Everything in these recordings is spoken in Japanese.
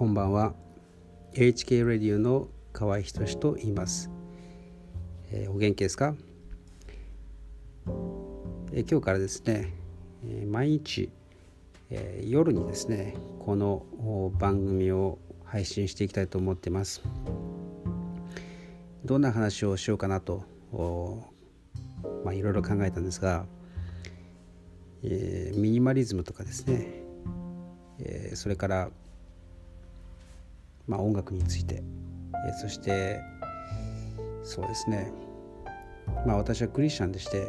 こんばんは。HK ラディオの河合仁と言います、えー、お元気ですか、えー、今日からですね、えー、毎日、え夜にですねこの番組を配信していきたいと思ってます。どんな話をしようかなとまあいろいろ考えたんですが、えミニマリズムとかですね、えそれからまあ、音楽について、えそしてそうですねまあ私はクリスチャンでして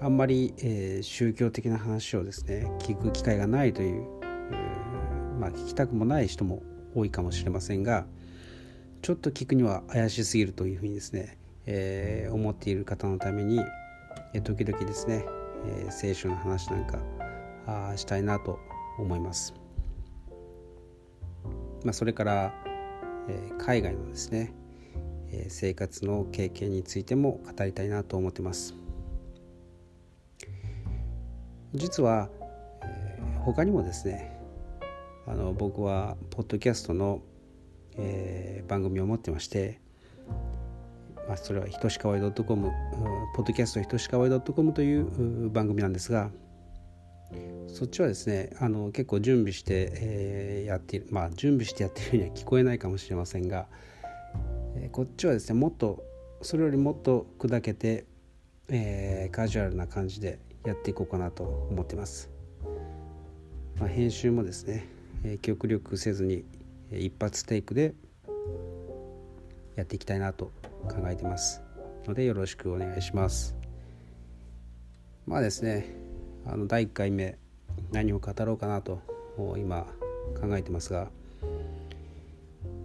あんまり、えー、宗教的な話をですね聞く機会がないという、えー、まあ聞きたくもない人も多いかもしれませんがちょっと聞くには怪しすぎるというふうにですね、えー、思っている方のために、え、時々ですね、え、聖書の話なんかあしたいなと思います。まあ、それから、えー、海外のですね、えー、生活の経験についても語りたいなと思ってます。実は、えー、他にもですねあの僕はポッドキャストの、えー、番組を持ってまして、まあ、それはひとしかわい .com ポッドキャストひとしかわい .com という番組なんですがそっちはですねあの結構準備して、えー、やってるまあ準備してやってるには聞こえないかもしれませんが、えー、こっちはですねもっとそれよりもっと砕けて、えー、カジュアルな感じでやっていこうかなと思ってます、まあ、編集もですね、え、極力せずに一発テイクでやっていきたいなと考えてますのでよろしくお願いします。まあですねあの第1回目何を語ろうかなと今考えてますが、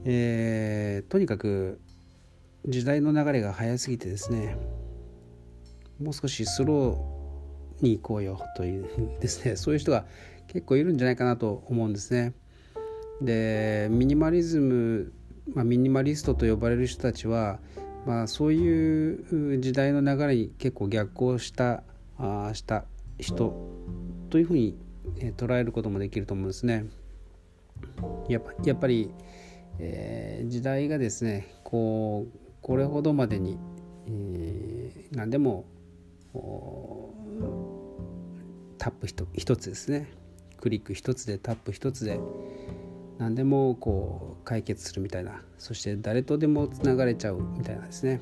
えー、とにかく時代の流れが早すぎてですねもう少しスローに行こうよというですね そういう人が結構いるんじゃないかなと思うんですね。でミニマリズム、まあ、ミニマリストと呼ばれる人たちは、まあ、そういう時代の流れに結構逆行したあした人というふうに、え捉えることもできると思うんですね。やっぱやっぱり、えー、時代がですねこうこれほどまでに、えー、何でもタップ一つですね。クリック一つでタップ一つで何でもこう解決するみたいな。そして誰とでもつながれちゃうみたいなですね。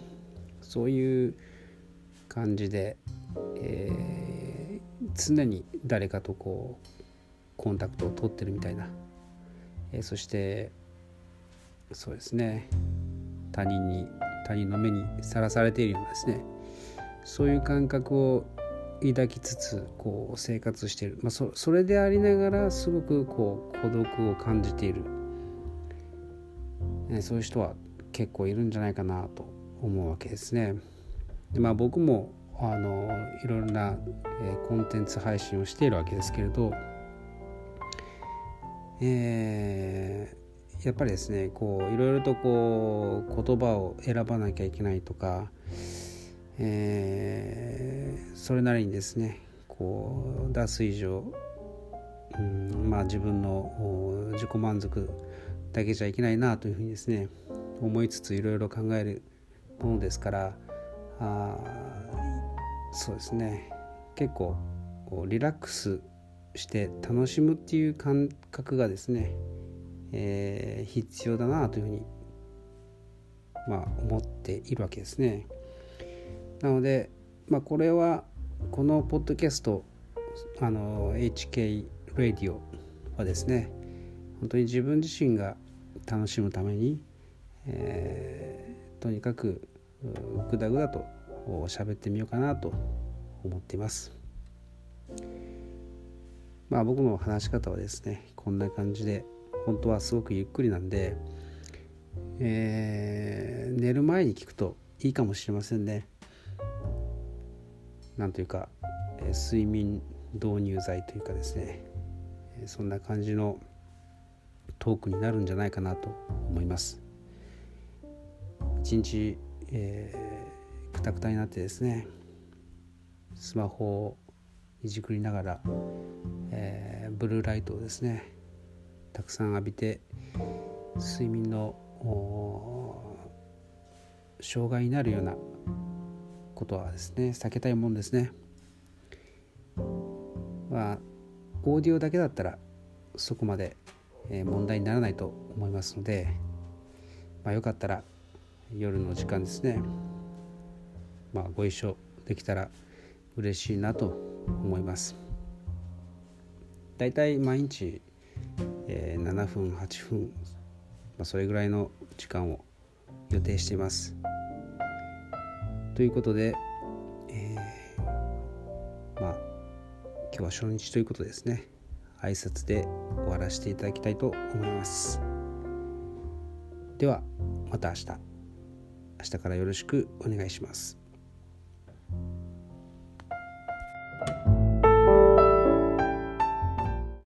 そういう感じで、えー常に誰かとこうコンタクトを取ってるみたいな、え、そしてそうですね。他人に他人の目にさらされているようなですね。そういう感覚を抱きつつこう生活している、まあ、そそれでありながらすごくこう孤独を感じている、ね、そういう人は結構いるんじゃないかなと思うわけですね。でまあ僕もあのいろんな、え、コンテンツ配信をしているわけですけれど、えー、やっぱりですねこういろいろとこう言葉を選ばなきゃいけないとか、えー、それなりにですねこう出す以上、うん、まあ自分の自己満足だけじゃいけないなというふうにですね思いつついろいろ考えるものですからあそうですね結構リラックスして楽しむっていう感覚がですね、えー、必要だなというふうにまあ思っているわけですね。なので、まあ、これはこのポッドキャストあの HK ラディオはですね本当に自分自身が楽しむために、えー、とにかくぐだぐだと喋ってみようかなと思っています。まあ僕の話し方はですねこんな感じで本当はすごくゆっくりなんで、えー、寝る前に聞くといいかもしれませんね。なんというか、えー、睡眠導入剤というかですね、えー、そんな感じのトークになるんじゃないかなと思います。一日、えくたくたになってですねスマホをいじくりながら、えー、ブルーライトをですね、たくさん浴びて睡眠の障害になるようなことはですね避けたいもんですね。まあオーディオだけだったらそこまでえ問題にならないと思いますので、まあ、よかったら夜の時間ですね、まあ、ご一緒できたら嬉しいなと思います。だいたい毎日、えー、7分8分、まあ、それぐらいの時間を予定しています。ということで、えー、まあ今日は初日ということですね。挨拶で終わらせていただきたいと思います。ではまた明日。明日からよろしくお願いします。